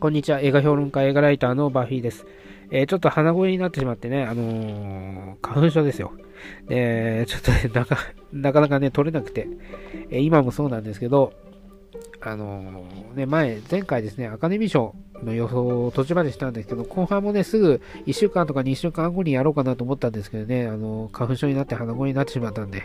こんにちは。映画評論家、映画ライターのバフィーです。えー、ちょっと鼻声になってしまってね、あのー、花粉症ですよ。で、ちょっとね、なか、なかなかね、取れなくて、えー、今もそうなんですけど、あの、ね、前、前回ですね、アカデミー賞の予想を途中までしたんですけど、後半もね、すぐ1週間とか2週間後にやろうかなと思ったんですけどね、あの、花粉症になって鼻声になってしまったんで、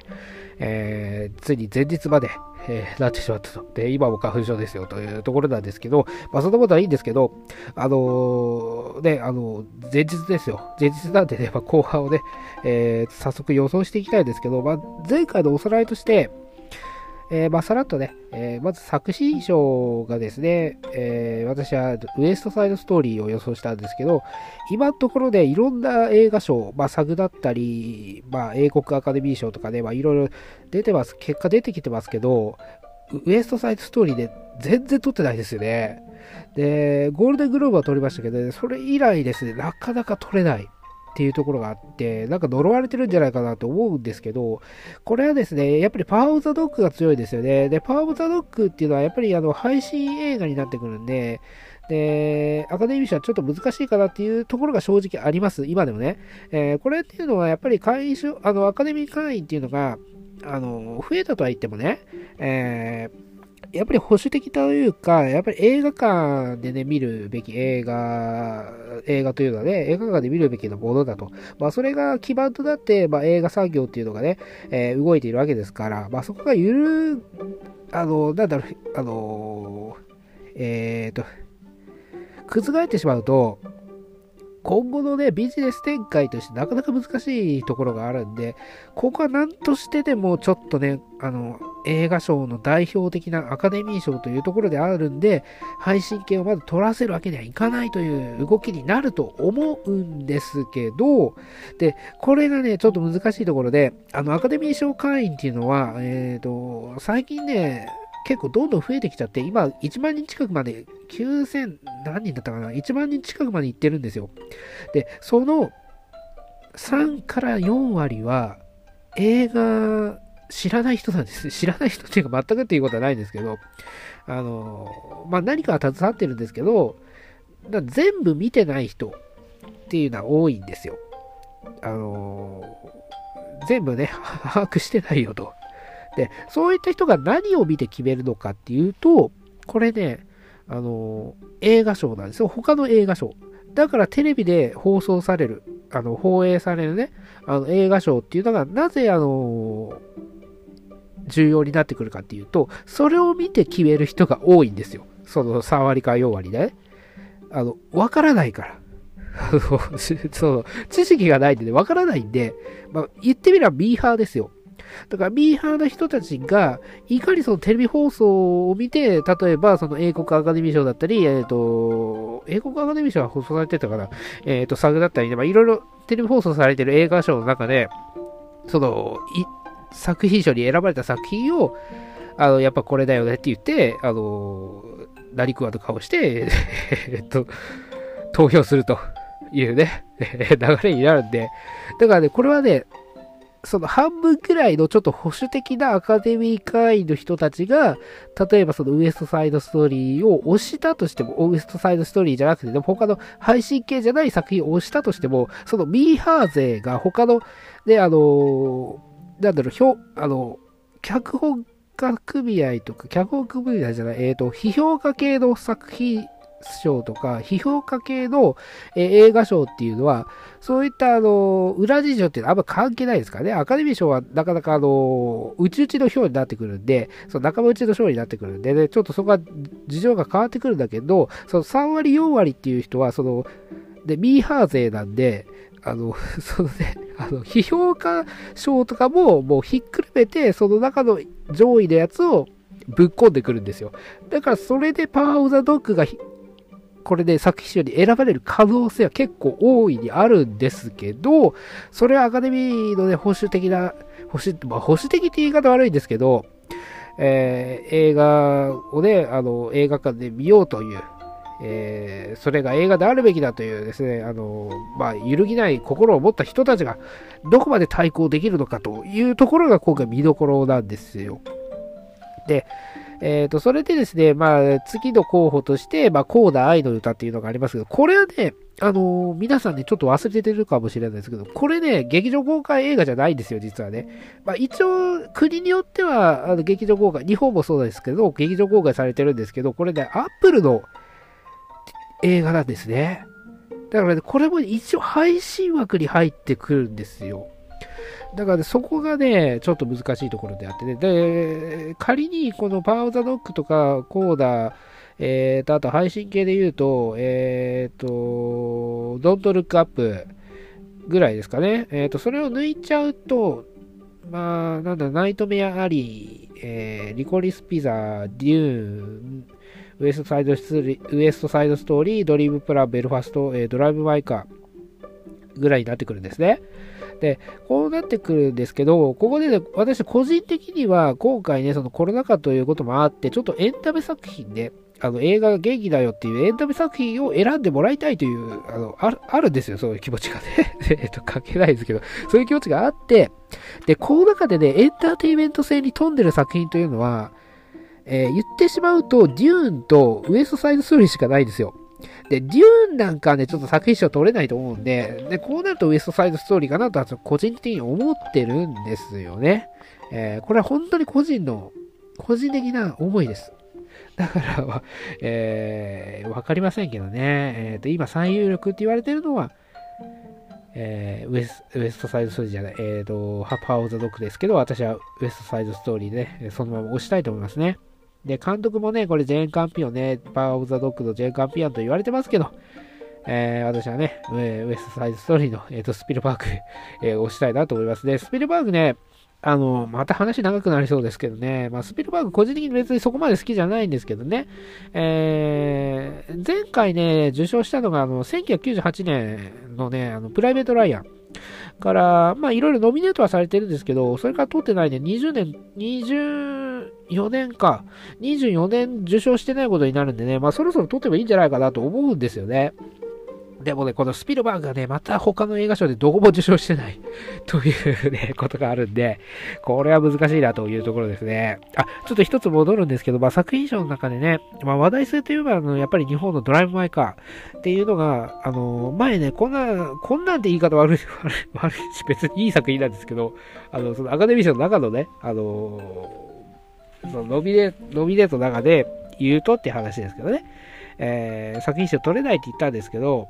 えー、ついに前日まで、えー、なってしまったと。で、今も花粉症ですよというところなんですけど、まあそんなことはいいんですけど、あのー、ね、あの、前日ですよ。前日なんでね、まあ、後半をね、えー、早速予想していきたいんですけど、まあ前回のおさらいとして、えー、まあ、さらっとね、えー、まず作詞賞がですね、えー、私はウエストサイドストーリーを予想したんですけど、今のところでいろんな映画賞、まあ、サグだったり、まあ、英国アカデミー賞とかね、まあ、いろいろ出てます、結果出てきてますけど、ウエストサイドストーリーで全然取ってないですよね。で、ゴールデングローブは取りましたけど、ね、それ以来ですね、なかなか取れない。っていうところがあって、なんか呪われてるんじゃないかなと思うんですけど、これはですね、やっぱりパワーオブザドッグが強いですよね。で、パワーオブザドッグっていうのはやっぱりあの配信映画になってくるんで、で、アカデミー賞はちょっと難しいかなっていうところが正直あります。今でもね。えー、これっていうのはやっぱり会員あの、アカデミー会員っていうのが、あの、増えたとは言ってもね、えーやっぱり保守的というか、やっぱり映画館でね、見るべき映画、映画というのはね、映画館で見るべきなものだと。まあ、それが基盤となって、まあ、映画産業っていうのがね、えー、動いているわけですから、まあ、そこがゆる、あの、なんだろう、あの、えっ、ー、と、覆ってしまうと、今後のね、ビジネス展開としてなかなか難しいところがあるんで、ここは何としてでもちょっとね、あの、映画賞の代表的なアカデミー賞というところであるんで、配信権をまず取らせるわけにはいかないという動きになると思うんですけど、で、これがね、ちょっと難しいところで、あの、アカデミー賞会員っていうのは、えっ、ー、と、最近ね、結構どんどん増えてきちゃって、今1万人近くまで、9000何人だったかな ?1 万人近くまで行ってるんですよ。で、その3から4割は映画知らない人なんです。知らない人っていうか全くっていうことはないんですけど、あの、まあ、何かは携わってるんですけど、全部見てない人っていうのは多いんですよ。あの、全部ね、把握してないよと。で、そういった人が何を見て決めるのかっていうと、これね、あの、映画賞なんですよ。他の映画賞。だからテレビで放送される、あの、放映されるね、あの、映画賞っていうのが、なぜ、あの、重要になってくるかっていうと、それを見て決める人が多いんですよ。その3割か4割、ね。あの、わからないから。あの その、知識がないんでね、わからないんで、まあ、言ってみればミーハーですよ。だからミーハーな人たちが、いかにそのテレビ放送を見て、例えばその英国アカデミー賞だったり、えっ、ー、と、英国アカデミー賞は放送されてたから、えっ、ー、と、サグだったりね、まあ、いろいろテレビ放送されてる映画賞の中で、その、作品賞に選ばれた作品を、あの、やっぱこれだよねって言って、あの、何食わぬ顔して、えっと、投票するというね、流れになるんで、だからね、これはね、その半分くらいのちょっと保守的なアカデミー会員の人たちが、例えばそのウエストサイドストーリーを押したとしても、ウエストサイドストーリーじゃなくて、でも他の配信系じゃない作品を押したとしても、そのミーハー勢が他の、ね、あの、なんだろう、表、あの、脚本家組合とか、脚本組合じゃない、えっ、ー、と、批評家系の作品賞とか、批評家系の、え、映画賞っていうのは、そういったあの、裏事情っていうのはあんま関係ないですからね。アカデミー賞はなかなかあの、うちうちの賞になってくるんで、その仲間内の賞になってくるんでね、ちょっとそこは事情が変わってくるんだけど、その3割4割っていう人は、その、で、ミーハー勢なんで、あの、そのね、あの、批評家賞とかももうひっくるめて、その中の上位のやつをぶっ込んでくるんですよ。だからそれでパワーオブザドッグがこれで作品賞に選ばれる可能性は結構大いにあるんですけど、それはアカデミーのね、保守的な、保守、まあ、保守的って言い方悪いんですけど、えー、映画をね、あの、映画館で見ようという、えー、それが映画であるべきだというですね、あの、まあ、揺るぎない心を持った人たちが、どこまで対抗できるのかというところが今回見どころなんですよ。で、えっ、ー、と、それでですね、まあ、次の候補として、まあ、コーダ愛の歌っていうのがありますけど、これはね、あのー、皆さんね、ちょっと忘れてるかもしれないですけど、これね、劇場公開映画じゃないんですよ、実はね。まあ、一応、国によっては、あの、劇場公開、日本もそうですけど、劇場公開されてるんですけど、これね、アップルの映画なんですね。だからね、これも一応配信枠に入ってくるんですよ。だから、そこがね、ちょっと難しいところであってね。で、仮にこのパワーオザドッグとかコーダー、えーと、あと配信系で言うと、えーと、ドントルックアップぐらいですかね。えーと、それを抜いちゃうと、まあ、なんだ、ナイトメアアリー、えー、リコリスピザ、デューン、ウエストサイドスウエストサイドストーリー、ドリームプラ、ベルファスト、えー、ドライブ・マイカーぐらいになってくるんですね。で、こうなってくるんですけど、ここでね、私個人的には今回ね、そのコロナ禍ということもあって、ちょっとエンタメ作品で、あの映画が元気だよっていうエンタメ作品を選んでもらいたいという、あの、あるあるんですよ、そういう気持ちがね。えっと、関係ないですけど、そういう気持ちがあって、で、この中でね、エンターテイメント性に富んでる作品というのは、えー、言ってしまうと、デューンとウエストサイドストーリーしかないんですよ。で、デューンなんかね、ちょっと作品賞取れないと思うんで、で、こうなるとウエストサイドストーリーかなとは個人的に思ってるんですよね。えー、これは本当に個人の、個人的な思いです。だからえー、わかりませんけどね。えっ、ー、と、今最有力って言われてるのは、えー、ウエスウエストサイドストーリーじゃない、えっ、ー、と、ハッパーオーザドックですけど、私はウエストサイドストーリーで、ね、そのまま押したいと思いますね。で、監督もね、これジェーン・カンピオンね、パワーオブザドッグのジェーン・カンピオンと言われてますけど、えー、私はね、ウエストサイドストーリーの、えーと、スピルバーグ、えー、押したいなと思いますね。スピルバーグね、あの、また話長くなりそうですけどね、まあ、スピルバーグ個人的に別にそこまで好きじゃないんですけどね、えー、前回ね、受賞したのが、あの、1998年のね、あの、プライベート・ライアン。から、まあ、いろいろノミネートはされてるんですけど、それから取ってないね、20年、24年か、24年受賞してないことになるんでね、まあ、そろそろ取ってもいいんじゃないかなと思うんですよね。でもね、このスピルバーグがね、また他の映画賞でどこも受賞してない というね、ことがあるんで、これは難しいなというところですね。あ、ちょっと一つ戻るんですけど、まあ、作品賞の中でね、まあ、話題性といえば、あの、やっぱり日本のドライブ・マイ・カーっていうのが、あの、前ね、こんな、こんなんで言い方悪い、悪い、悪いし、別にいい作品なんですけど、あの、そのアカデミー賞の中のね、あの、そのノミネノミネートの中で言うとって話ですけどね、えー、作品賞取れないって言ったんですけど、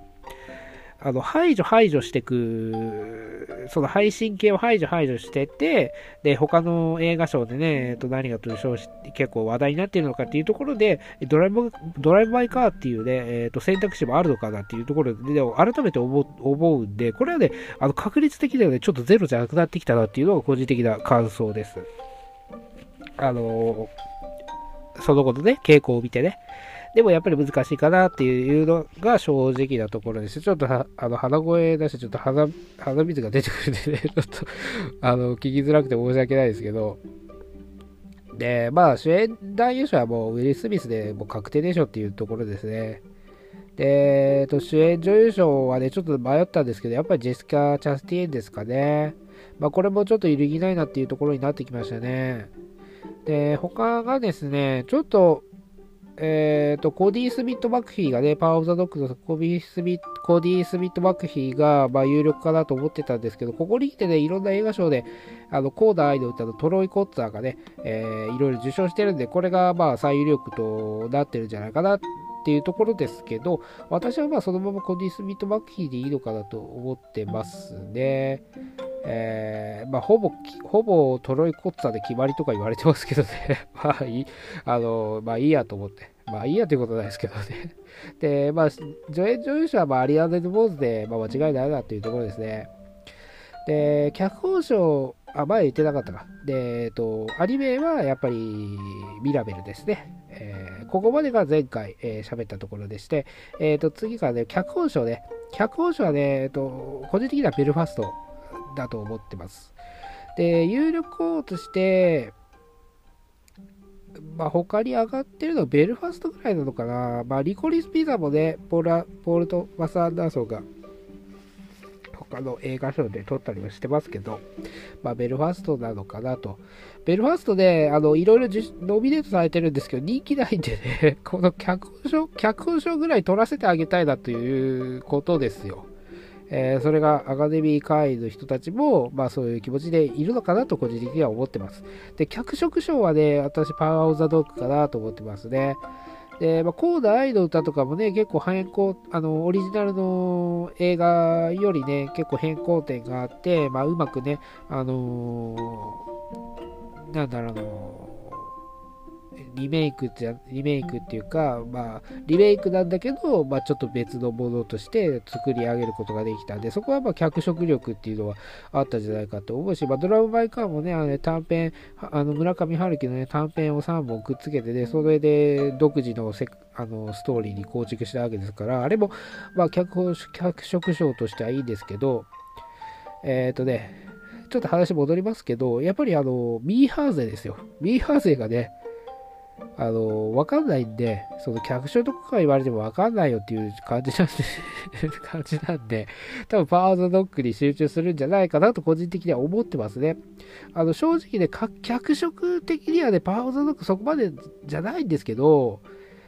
あの、排除排除していく、その配信系を排除排除してて、で、他の映画賞でね、えっと、何が受賞し結構話題になっているのかっていうところで、ドライブ、ドライブバイカーっていうね、えっと、選択肢もあるのかなっていうところで、で改めて思思うんで、これはね、あの、確率的にはね、ちょっとゼロじゃなくなってきたなっていうのが個人的な感想です。あのそのことね、傾向を見てね。でもやっぱり難しいかなっていうのが正直なところです。ちょっとあの鼻声出してちょっと鼻鼻水が出てくるんでね、ちょっと あの聞きづらくて申し訳ないですけど、で、まあ主演男優賞はもうウィリー・スミスでもう確定でしょっていうところですね。で、えっと、主演女優賞はね、ちょっと迷ったんですけど、やっぱりジェスカ・チャスティエンですかね。まあこれもちょっと揺るぎないなっていうところになってきましたね。で、他がですね、ちょっとえっ、ー、と、コディ・スミット・マクフィーがね、パワー・オブ・ザ・ドッグのコディ・スミコディ・スミット・マクフィーが、まあ、有力かなと思ってたんですけど、ここに来てね、いろんな映画賞で、あの、コーダー・アイの歌のトロイ・コッツァーがね、えー、いろいろ受賞してるんで、これが、まあ、最有力となってるんじゃないかなっていうところですけど、私はまあ、そのままコディ・スミット・マクフィーでいいのかなと思ってますね。えー、まあ、ほぼ、ほぼトロイコッツァで決まりとか言われてますけどね。まあ、いい、あの、まあ、いいやと思って。まあ、いいやということないですけどね。で、まあ、助演女優賞は、まあ、アリアンデル・ボーズで、まあ、間違いないなっていうところですね。で、脚本賞、あ、前言ってなかったか。で、えっと、アニメはやっぱりミラベルですね。えー、ここまでが前回えー、喋ったところでして、えっ、ー、と、次からね、脚本賞ね。脚本賞はね、えっ、と、個人的にはベルファストだと思ってます。で、有力校として、まあ、他に上がってるのはベルファストぐらいなのかな。まあ、リコリスピザもね、ポーラポールとマス・アンダーソンが他の映画賞で撮ったりもしてますけど、まあ、ベルファストなのかなと。ベルファストで、あの、いろいろノミネートされてるんですけど、人気ないんでね、この脚本賞、脚本賞ぐらい取らせてあげたいなということですよ。えー、それがアカデミー会員の人たちも、まあそういう気持ちでいるのかなと個人的には思ってます。で、脚色賞はね、私パワーオブザドッグかなと思ってますね。で、まあ、コーダ愛の歌とかもね、結構変更、あの、オリジナルの映画よりね、結構変更点があって、まあ、うまくね、あのー、なんだろうな、リメイクじゃ、リメイクっていうか、まあ、リメイクなんだけど、まあ、ちょっと別のものとして作り上げることができたんで、そこはまあ、脚色力っていうのはあったんじゃないかと思うし、まあ、ドラムバイカーもね、あのね短編、あの村上春樹のね、短編を3本くっつけてね、それで独自のせあのストーリーに構築したわけですから、あれも、まあ、脚、脚色賞としてはいいんですけど、えっ、ー、とね、ちょっと話戻りますけど、やっぱりあの、ミーハーゼですよ。ミーハーゼがね、あの、わかんないんで、その客所とから言われてもわかんないよっていう感じなんで感じなんで、多分パワーザドッグに集中するんじゃないかなと個人的には思ってますね。あの、正直ね、客色的にはね、パワーザドッグそこまでじゃないんですけど、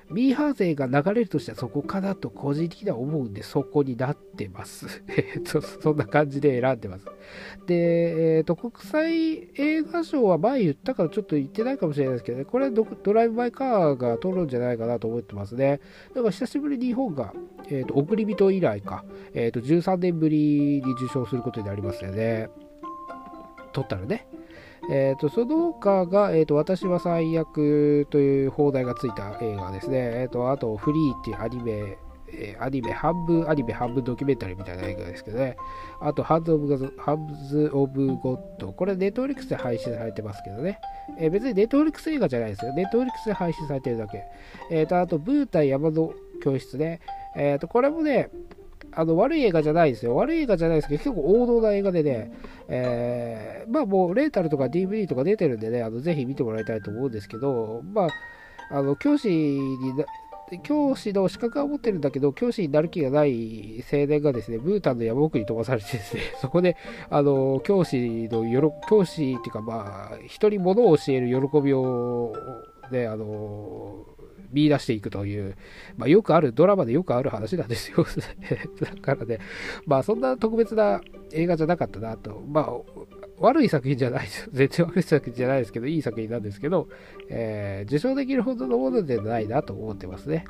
ミーハー勢が流れるとしたらそこかなと個人的には思うんで、そこになってます。えっと、そんな感じで選んでます。で、えっ、ー、と、国際映画賞は前言ったからちょっと言ってないかもしれないですけどね、これドドライブ・マイ・カーが取るんじゃないかなと思ってますね。だから久しぶりに日本が、えっ、ー、と、送り人以来か、えっ、ー、と、13年ぶりに受賞することになりますよね。取ったらね。えーと、その他が、えーと、私は最悪という放題がついた映画ですね。えーと、あと、フリーっていうアニメ、え、アニメ、半分アニメ、半分ドキュメンタリーみたいな映画ですけどね。あと、ハンズ・オブ・ズ・オブ・ゴッド。これ、ネットフリックスで配信されてますけどね。え、別にネットフリックス映画じゃないですよ。ネットフリックスで配信されてるだけ。えーと、あと、ブータン山の教室ね。えーと、これもね、あの悪い映画じゃないですよ。悪い映画じゃないですけど、結構王道な映画でね、えー、まあもうレンタルとか DVD とか出てるんでね、あのぜひ見てもらいたいと思うんですけど、まあ、あの教師に教師の資格は持ってるんだけど、教師になる気がない青年がですね、ブータンの山奥に飛ばされてですね、そこで、あの、教師のよろ、教師っていうかまあ、人に物を教える喜びを、ね、あの、見出していくという、まあ、よくある、ドラマでよくある話なんですよ。だからね、まあそんな特別な映画じゃなかったなと。まあ、悪い作品じゃないです。全然悪い作品じゃないですけど、いい作品なんですけど、えー、受賞できるほどのものではないなと思ってますね。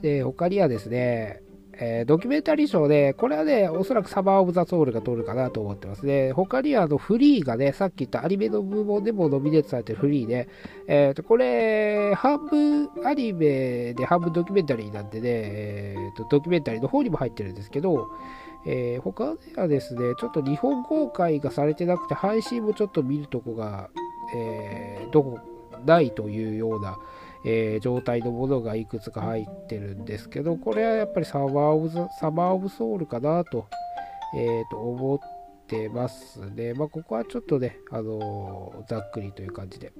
で、他にはですね、えー、ドキュメンタリー賞で、これはね、おそらくサマーオブザソウルが取るかなと思ってますね。他にはあのフリーがね、さっき言ったアニメの部門でもノミネートされてるフリーで、えっ、ー、と、これ、半分アニメで半分ドキュメンタリーなんでね、えーと、ドキュメンタリーの方にも入ってるんですけど、えー、他ではですね、ちょっと日本公開がされてなくて、配信もちょっと見るとこが、えー、どこ、ないというような、えー、状態のものがいくつか入ってるんですけど、これはやっぱりサマーオブサマーオブソウルかなと,、えー、と思ってますね。まあ、ここはちょっとね、あのー、ざっくりという感じで。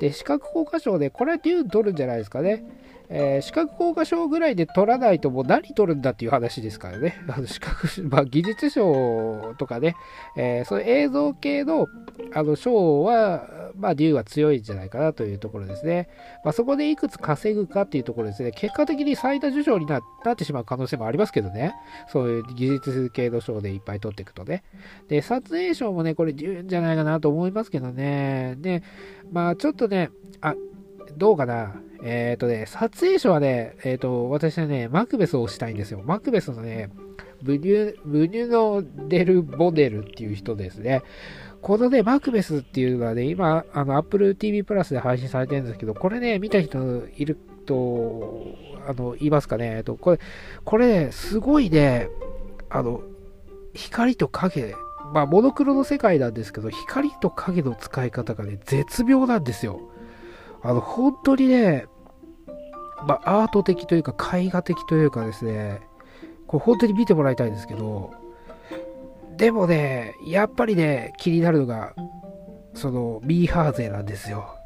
で、視覚効果賞で、これはデューン取るんじゃないですかね。えー、視覚効果賞ぐらいで取らないともう何取るんだっていう話ですからね。あの視覚、まあ、技術賞とかね、えー、そういう映像系のあの賞は、まあ、竜は強いんじゃないかなというところですね。まあ、そこでいくつ稼ぐかっていうところですね。結果的に最多受賞になってしまう可能性もありますけどね。そういう技術系の賞でいっぱい取っていくとね。で、撮影賞もね、これ竜じゃないかなと思いますけどね。で、まあ、ちょっとね、あ、どうかな？えっ、ー、とね、撮影賞はね、えっ、ー、と、私はね、マクベスをしたいんですよ。マクベスのね、ブニュ、ブニュノ・デル・ボネルっていう人ですね。このね、マクベスっていうのはね、今、あの、Apple TV プラスで配信されてるんですけど、これね、見た人いると、あの、言いますかね、えっと、これ、これ、ね、すごいね、あの、光と影、まあ、モノクロの世界なんですけど、光と影の使い方がね、絶妙なんですよ。あの、本当にね、まあ、アート的というか、絵画的というかですね、これ本当に見てもらいたいんですけど、でもね、やっぱりね、気になるのが、その、ミーハー勢なんですよ。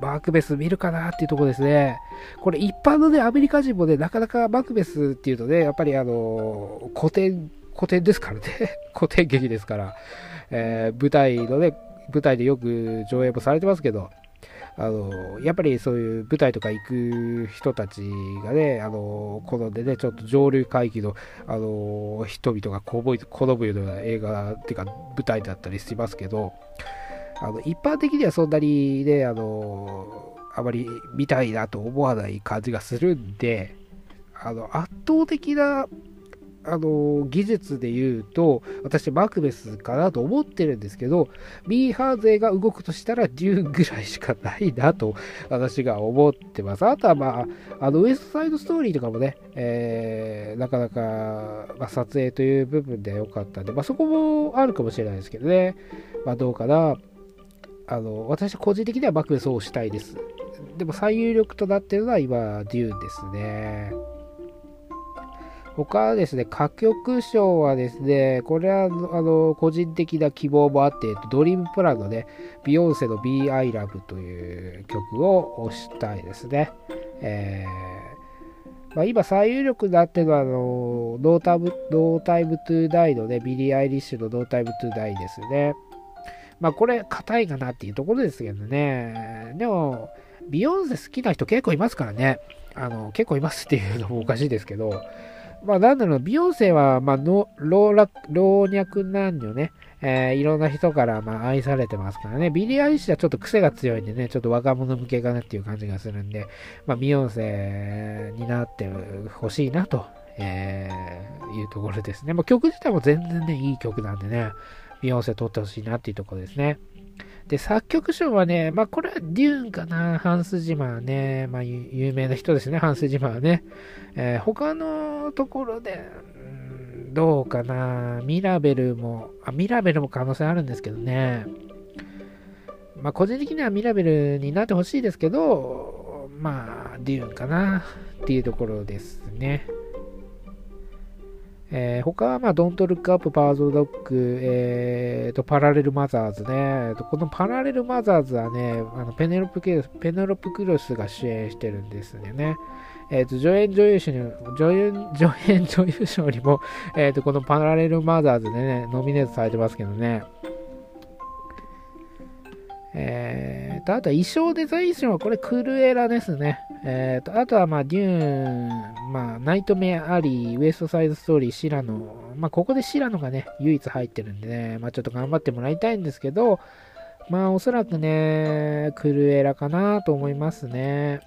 マクベス見るかなっていうとこですね。これ一般のね、アメリカ人もね、なかなかマクベスっていうとね、やっぱりあの、古典、古典ですからね。古典劇ですから。えー、舞台のね、舞台でよく上映もされてますけど、あのやっぱりそういう舞台とか行く人たちがね、あの好んでね、ちょっと上流階級の、あの人々が好むような映画っていうか舞台だったりしますけど、あの一般的にはそんなにね、あのあまり見たいなと思わない感じがするんで、あの圧倒的なあの技術で言うと、私、マクベスかなと思ってるんですけど、ミーハー勢が動くとしたら、デューぐらいしかないなと、私が思ってます。あとは、まあ、あの、ウエストサイドストーリーとかもね、えー、なかなか、まあ、撮影という部分で良かったんで、まあ、そこもあるかもしれないですけどね、まあ、どうかな。あの、私、個人的にはマクベスをしたいです。でも、最有力となってるのは今、デューですね。他はですね、歌曲賞はですね、これはあの個人的な希望もあって、ドリームプランのね、ビヨンセの Be Alive という曲を推したいですね。えーまあ、今最有力になっているのは、あの、ノータイム、ノータイムトゥーダイのね、ビリー・アイリッシュのノータイムトゥーダイですね。まあこれ、堅いかなっていうところですけどね。でも、ビヨンセ好きな人結構いますからね。あの、結構いますっていうのもおかしいですけど、まあ、なんだろう、ビヨンセは、まあの老若、老若男女ね、えー、いろんな人から、まあ、愛されてますからね。ビリー・アイリッシュはちょっと癖が強いんでね、ちょっと若者向けかなっていう感じがするんで、まあ、ビヨンセになってほしいなと、えー、いうところですね。まあ、曲自体も全然ね、いい曲なんでね、ビヨンセ獲ってほしいなっていうところですね。で、作曲賞はね、まあ、これはデューンかな、ハンス・ジマーね、まあ、有名な人ですね、ハンス・ジマーね。えー、他のところで、どうかな、ミラベルも、あ、ミラベルも可能性あるんですけどね。まあ、個人的にはミラベルになってほしいですけど、まあ、デューンかな？っていうところですね。えー、他は、まあ、ドントルックアップ、パワーズドッグ、えー、と、パラレルマザーズね。このパラレルマザーズはね、あのペネロプケペネロプクロスが主演してるんですよね。えっ、ー、と、助演女優賞に、助演、助演女優賞にも、えっ、ー、と、このパラレルマザーズでね、ノミネートされてますけどね。えーと、あとは衣装デザイン賞はこれクルエラですね。えーと、あとはまあデューン、まあナイトメアリー、ウエストサイドストーリー、シラノ。まあここでシラノがね、唯一入ってるんでね、まあちょっと頑張ってもらいたいんですけど、まあおそらくね、クルエラかなと思いますね。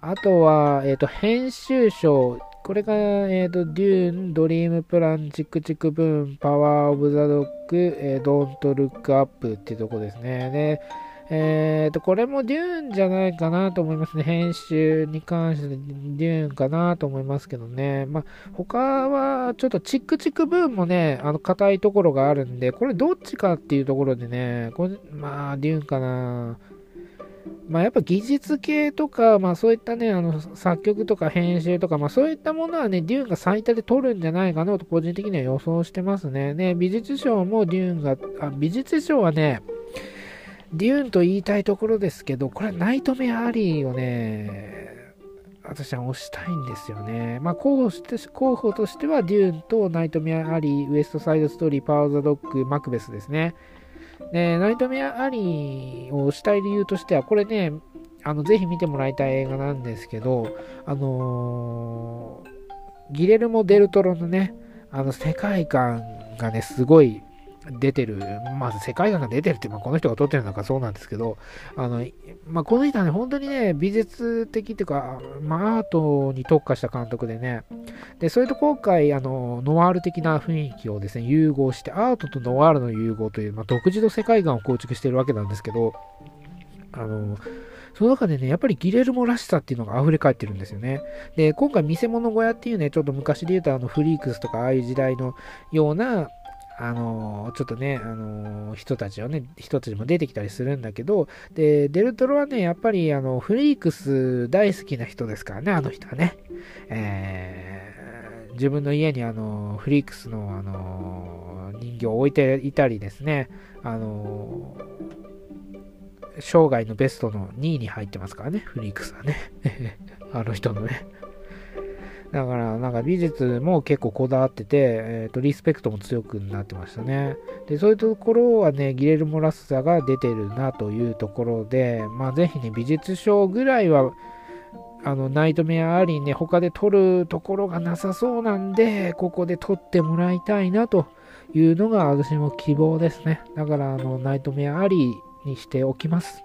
あとは、えっ、ー、と、編集賞、これが、えっ、ー、と、デューン、ドリームプラン、チクチクブーン、パワーオブザドッグ、えー、ドントルックアップっていうとこですね。で、えっ、ー、と、これもデューンじゃないかなと思いますね。編集に関してデューンかなと思いますけどね。まあ、他は、ちょっとチクチクブーンもね、あの、堅いところがあるんで、これどっちかっていうところでね、これ、まあ、デューンかな。まあ、やっぱ技術系とか、まあ、そういったね、あの作曲とか編集とか、まあ、そういったものはね、デューンが最多で取るんじゃないかなと個人的には予想してますね。ね美術賞もデューンが、あ美術賞はね、デューンと言いたいところですけど、これはナイトメアアリーをね、私は推したいんですよね。まあ、候補して候補としては、デューンとナイトメアリー、ウエストサイドストーリー、パワーザドッグ、マクベスですね。で、ナイトメアアリーをしたい理由としては、これね、あの、ぜひ見てもらいたい映画なんですけど、あのー、ギレルモ・デルトロのね、あの、世界観がね、すごい出てる、まあ、世界観が出てるって、まあ、この人が撮ってるのかそうなんですけど、あの、まあ、この人はね、本当にね、美術的っていうか、まあ、アートに特化した監督でね、で、それと今回、あの、ノワール的な雰囲気をですね、融合して、アートとノワールの融合という、まあ、独自の世界観を構築してるわけなんですけど、あの、その中でね、やっぱりギレルモらしさっていうのが溢れ返ってるんですよね。で、今回、見せ物小屋っていうね、ちょっと昔で言うと、あの、フリークスとか、ああいう時代のような、あのちょっとね、あの人たちをね、人たちも出てきたりするんだけど、で、デルトロはね、やっぱりあのフリークス大好きな人ですからね、あの人はね。えー、自分の家にあのフリークスのあの人形を置いていたりですね、あの生涯のベストの2位に入ってますからね、フリークスはね。あの人のね。だから、なんか美術も結構こだわってて、えっ、ー、と、リスペクトも強くなってましたね。で、そういうところはね、ギレルモ・ラッサが出てるなというところで、まあ、ぜひね、美術賞ぐらいは、あの、ナイトメアアリーね、他で撮るところがなさそうなんで、ここで撮ってもらいたいなというのが私も希望ですね。だから、あの、ナイトメアアリーにしておきます。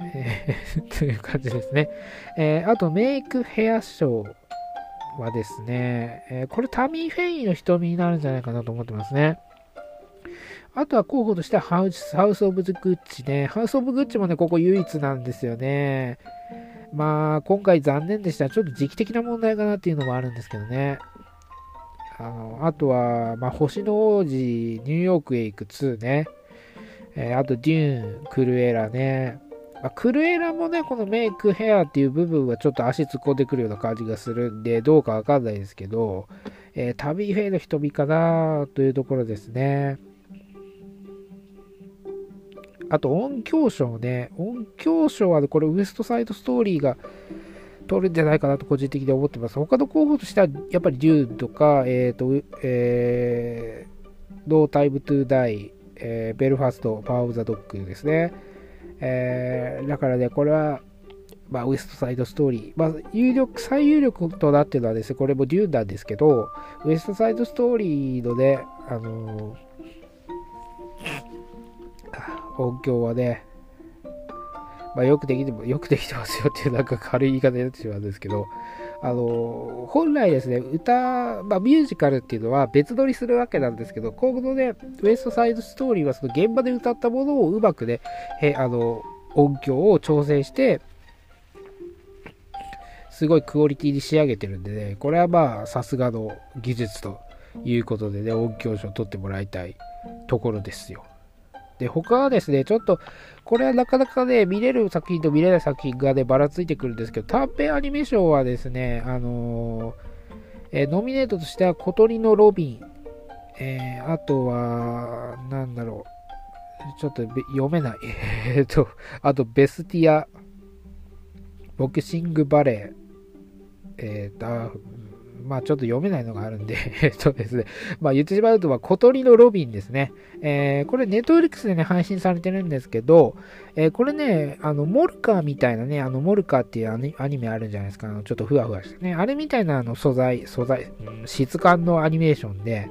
えー、という感じですね。えー、あと、メイクヘアショー。はですね、えー、これタミー・フェインの瞳になるんじゃないかなと思ってますね。あとは候補としてはハウス・ハウスオブ・ズグッチね。ハウス・オブ・グッチもね、ここ唯一なんですよね。まあ、今回残念でした。ちょっと時期的な問題かなっていうのもあるんですけどね。あの、あとは、まあ、星の王子、ニューヨークへ行く2ね。えー、あと、デューン、クルエラね。まあ、クルエラもね、このメイクヘアっていう部分はちょっと足突っ込んでくるような感じがするんで、どうかわかんないですけど、えー、旅フェイの瞳かなというところですね。あと音響賞ね。音響賞はこれウエストサイドストーリーが取るんじゃないかなと個人的に思ってます。他の候補としてはやっぱりデューンとか、えっ、ー、と、えー、ノータイムトゥーダイ、えー、ベルファスト、パワーオブザドッグですね。えー、だからね、これは、まあ、ウエストサイドストーリー。まあ、有力、最有力となっているのはですね、これもデューンなんですけど、ウエストサイドストーリーのね、あのー、音響はね、まあ、よくできても、よくできてますよっていうなんか軽い言い方になってしまうんですけど、あの、本来ですね、歌、まあ、ミュージカルっていうのは別撮りするわけなんですけど、今後のね、ウエストサイドストーリーはその現場で歌ったものをうまくね、へあの、音響を調整して、すごいクオリティに仕上げてるんでね、これはまあ、さすがの技術ということでね、音響賞を取ってもらいたいところですよ。で、他はですね、ちょっと、これはなかなかね、見れる作品と見れない作品がね、ばらついてくるんですけど、短編アニメーションはですね、あの、えー、ノミネートとしては、小鳥のロビン、えー、あとは、なんだろう、ちょっと読めない。えっと、あと、ベスティア、ボクシングバレー、えっ、と、まあちょっと読めないのがあるんで えっとですね、まあ言ってしまうと、ま小鳥のロビンですね。えー、これネットフリックスでね、配信されてるんですけど、えー、これね、あの、モルカーみたいなね、あの、モルカーっていうアニメあるんじゃないですか。あのちょっとふわふわしてね。あれみたいなあの素材、素材、うん、質感のアニメーションで、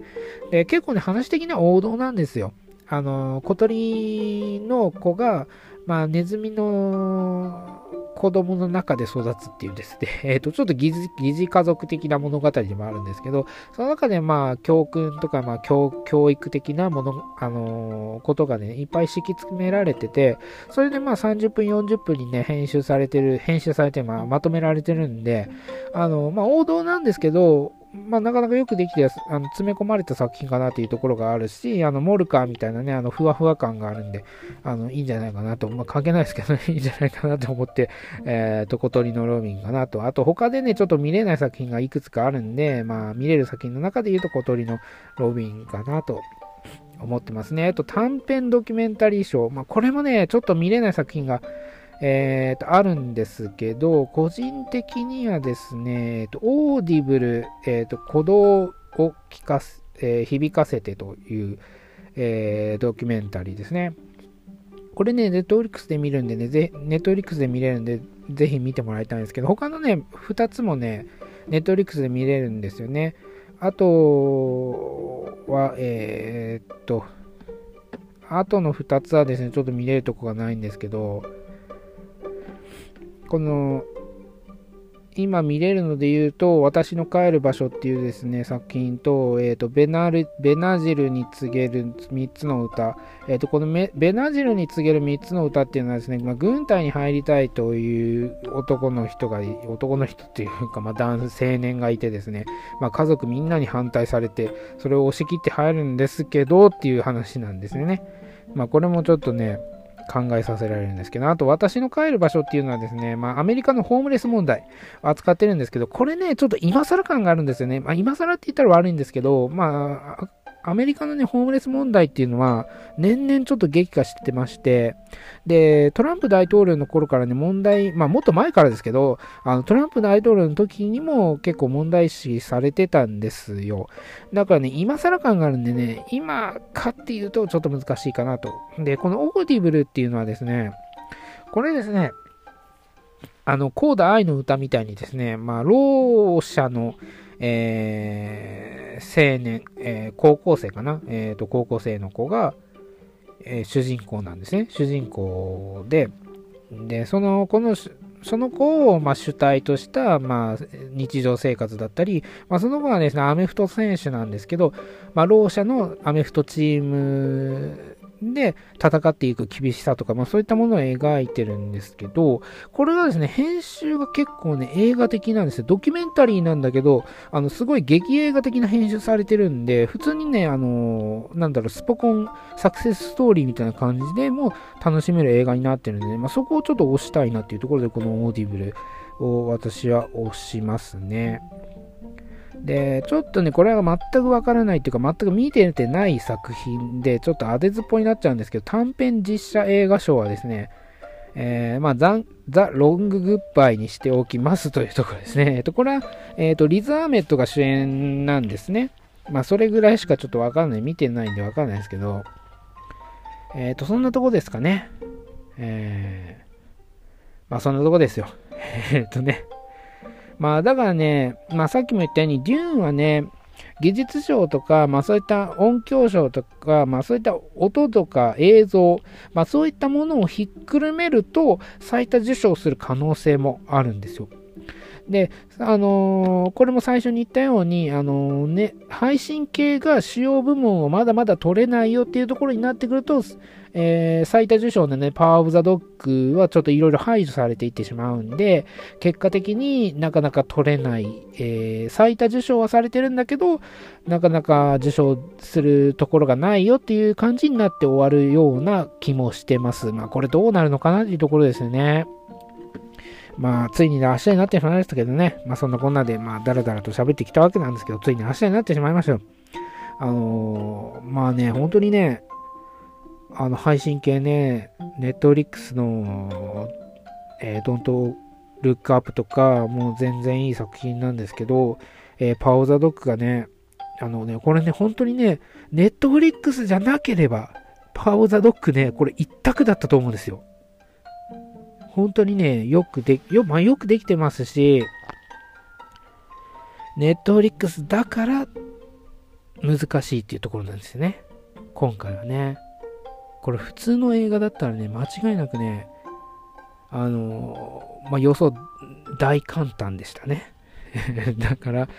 で結構ね、話的には王道なんですよ。あの、小鳥の子が、まあ、ネズミの子供の中で育つっていうですね、えっ、ー、と、ちょっと疑似家族的な物語でもあるんですけど、その中でまあ、教訓とか、まあ教、教育的なもの、あのー、ことがね、いっぱい敷き詰められてて、それでまあ30分、40分にね、編集されてる、編集されて、まあ、まとめられてるんで、あのー、まあ、王道なんですけど、まあ、なかなかよくできてあの詰め込まれた作品かなというところがあるし、あの、モルカーみたいなね、あの、ふわふわ感があるんで、あの、いいんじゃないかなと、まあ、関係ないですけどね、いいんじゃないかなと思って、えー、と、小鳥のロビンかなと。あと、他でね、ちょっと見れない作品がいくつかあるんで、まあ、見れる作品の中で言うと小鳥のロビンかなと思ってますね。あと、短編ドキュメンタリー賞。まあ、これもね、ちょっと見れない作品が、えー、と、あるんですけど、個人的にはですね、えー、とオーディブル、えー、と、鼓動を聞かす、えー、響かせてという、えー、ドキュメンタリーですね。これね、ネットフリックスで見るんでね、ぜネットフリックスで見れるんで、ぜひ見てもらいたいんですけど、他のね、2つもね、ネットフリックスで見れるんですよね。あとは、えー、っと、あとの2つはですね、ちょっと見れるとこがないんですけど、この今見れるので言うと、私の帰る場所っていうですね、作品と、え、ー、と、ベナル、ベナジルに告げる3つの歌。えっ、ー、と、このベナジルに告げる3つの歌っていうのはですね、まあ、軍隊に入りたいという男の人が、男の人っていうか、まあ、男青年がいてですね、まあ、家族みんなに反対されて、それを押し切って入るんですけど、っていう話なんですよね。まあ、これもちょっとね、考えさせられるんですけど、あと私の帰る場所っていうのはですね、まあアメリカのホームレス問題を扱ってるんですけど、これね、ちょっと今更感があるんですよね。まあ今更って言ったら悪いんですけど、まあ、アメリカのね、ホームレス問題っていうのは、年々ちょっと激化してまして、で、トランプ大統領の頃からね、問題、まあもっと前からですけど、あのトランプ大統領の時にも結構問題視されてたんですよ。だからね、今更感があるんでね、今かっていうとちょっと難しいかなと。で、このオーディブルっていうのはですね、これですね、あの、コーダ愛の歌みたいにですね、まあ、ろう者の、えー、青年、えー、高校生かな、えっ、ー、と、高校生の子が、えー、主人公なんですね。主人公で、で、その、この、その子を、まあ、主体とした、まあ、日常生活だったり、まあ、その子はですね、アメフト選手なんですけど、まあ、ろう者のアメフトチームで戦っていく厳しさとか、まあそういったものを描いてるんですけど、これがですね、編集が結構ね、映画的なんですよ。ドキュメンタリーなんだけど、あの、すごい劇映画的な編集されてるんで、普通にね、あのー、なんだろう、スポコンサクセスストーリーみたいな感じでも楽しめる映画になってるんで、ね、まあそこをちょっと推したいなっていうところで、このオーディブルを私は推しますね。で、ちょっとね、これは全くわからないっていうか、全く見ててない作品で、ちょっと当てずっぽうになっちゃうんですけど、短編実写映画賞はですね、えー、まあ、ザ・ザ・ロング・グッバイにしておきますというところですね。えっと、これは、えっと、リズ・アーメットが主演なんですね。まあ、それぐらいしかちょっとわかんない。見てないんでわかんないですけど、えっと、そんなとこですかね。えー、まあ、そんなとこですよ。えっとね。まあだからね、まあさっきも言ったように、デューンはね、技術賞とか、まあそういった音響賞とか、まあそういった音とか映像、まあそういったものをひっくるめると最多受賞する可能性もあるんですよ。で、あのー、これも最初に言ったように、あのー、ね、配信系が主要部門をまだまだ取れないよっていうところになってくると、えー、最多受賞のね、パワーオブザドッグはちょっといろいろ排除されていってしまうんで、結果的になかなか取れない、えー、最多受賞はされてるんだけど、なかなか受賞するところがないよっていう感じになって終わるような気もしてます。まあこれどうなるのかなっていうところですよね。まあ、ついに明日になってしまいましたけどね。まあ、そんなこんなで、まあ、だらだらと喋ってきたわけなんですけど、ついに明日になってしまいましたよ。あのー、まあね、本当にね、あの配信系ね、ネットフリックスの、えー、ドントルックアップとか、もう全然いい作品なんですけど、えー、パオザドッグがね、あのね、これね、本当にね、ネットフリックスじゃなければ、パオザドッグね、これ一択だったと思うんですよ。本当にね、よくで、よ、まあ、よくできてますし、ネットフリックスだから難しいっていうところなんですよね。今回はね。これ普通の映画だったらね、間違いなくね、あの、まあ、予想大簡単でしたね。だから、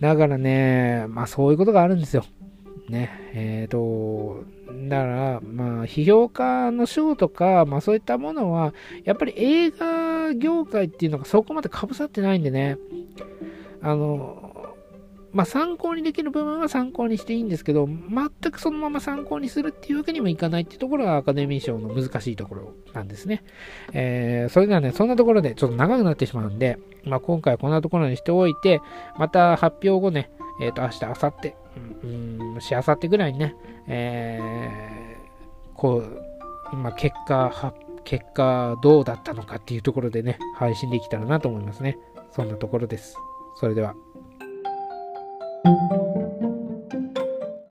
だからね、まあそういうことがあるんですよ。ね。えっ、ー、と、だから、まあ、批評家の賞とか、まあそういったものは、やっぱり映画業界っていうのがそこまでかぶさってないんでね、あの、まあ、参考にできる部分は参考にしていいんですけど、全くそのまま参考にするっていうわけにもいかないっていうところがアカデミー賞の難しいところなんですね。えー、それではね、そんなところでちょっと長くなってしまうんで、まあ、今回はこんなところにしておいて、また発表後ね、えっ、ー、と、明日、明後日、うん、し、明後日ぐらいにね、えー、こう、まあ、結果、結果どうだったのかっていうところでね、配信できたらなと思いますね。そんなところです。それでは。